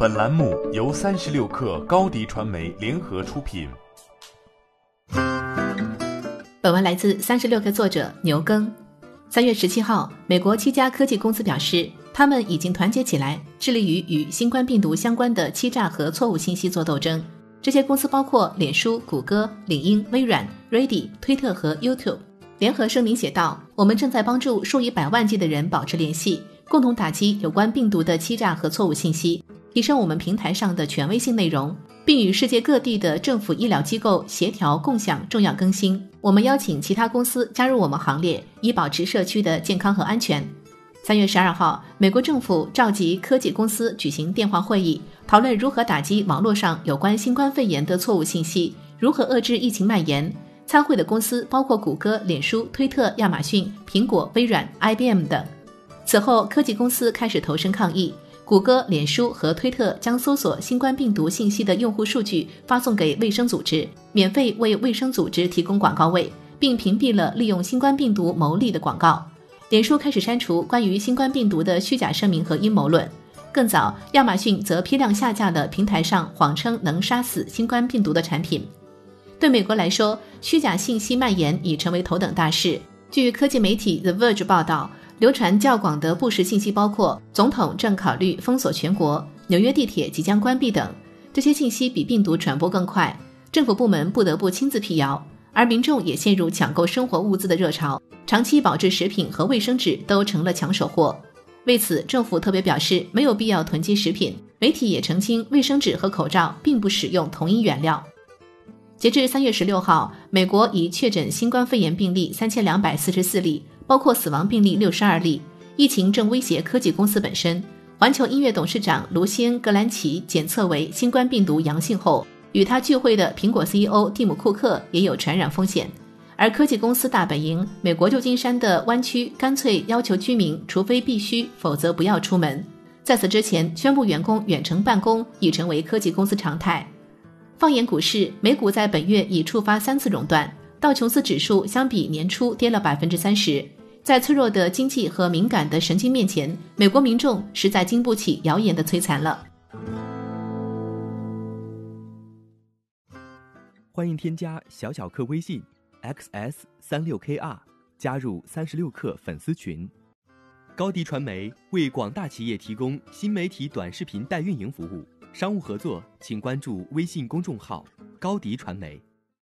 本栏目由三十六氪高低传媒联合出品。本文来自三十六氪作者牛耕。三月十七号，美国七家科技公司表示，他们已经团结起来，致力于与新冠病毒相关的欺诈和错误信息做斗争。这些公司包括脸书、谷歌、领英、微软、Ready、推特和 YouTube。联合声明写道：“我们正在帮助数以百万计的人保持联系，共同打击有关病毒的欺诈和错误信息，提升我们平台上的权威性内容，并与世界各地的政府、医疗机构协调共享重要更新。我们邀请其他公司加入我们行列，以保持社区的健康和安全。”三月十二号，美国政府召集科技公司举行电话会议，讨论如何打击网络上有关新冠肺炎的错误信息，如何遏制疫情蔓延。参会的公司包括谷歌、脸书、推特、亚马逊、苹果、微软、IBM 等。此后，科技公司开始投身抗议。谷歌、脸书和推特将搜索新冠病毒信息的用户数据发送给卫生组织，免费为卫生组织提供广告位，并屏蔽了利用新冠病毒牟利的广告。脸书开始删除关于新冠病毒的虚假声明和阴谋论。更早，亚马逊则批量下架了平台上谎称能杀死新冠病毒的产品。对美国来说，虚假信息蔓延已成为头等大事。据科技媒体 The Verge 报道，流传较广的不实信息包括总统正考虑封锁全国、纽约地铁即将关闭等。这些信息比病毒传播更快，政府部门不得不亲自辟谣，而民众也陷入抢购生活物资的热潮，长期保质食品和卫生纸都成了抢手货。为此，政府特别表示没有必要囤积食品。媒体也澄清，卫生纸和口罩并不使用同一原料。截至三月十六号，美国已确诊新冠肺炎病例三千两百四十四例，包括死亡病例六十二例。疫情正威胁科技公司本身。环球音乐董事长卢西恩·格兰奇检测为新冠病毒阳性后，与他聚会的苹果 CEO 蒂姆·库克也有传染风险。而科技公司大本营美国旧金山的湾区干脆要求居民，除非必须，否则不要出门。在此之前，宣布员工远程办公已成为科技公司常态。放眼股市，美股在本月已触发三次熔断，道琼斯指数相比年初跌了百分之三十。在脆弱的经济和敏感的神经面前，美国民众实在经不起谣言的摧残了。欢迎添加小小客微信 xs 三六 kr，加入三十六氪粉丝群。高迪传媒为广大企业提供新媒体短视频代运营服务。商务合作，请关注微信公众号“高迪传媒”。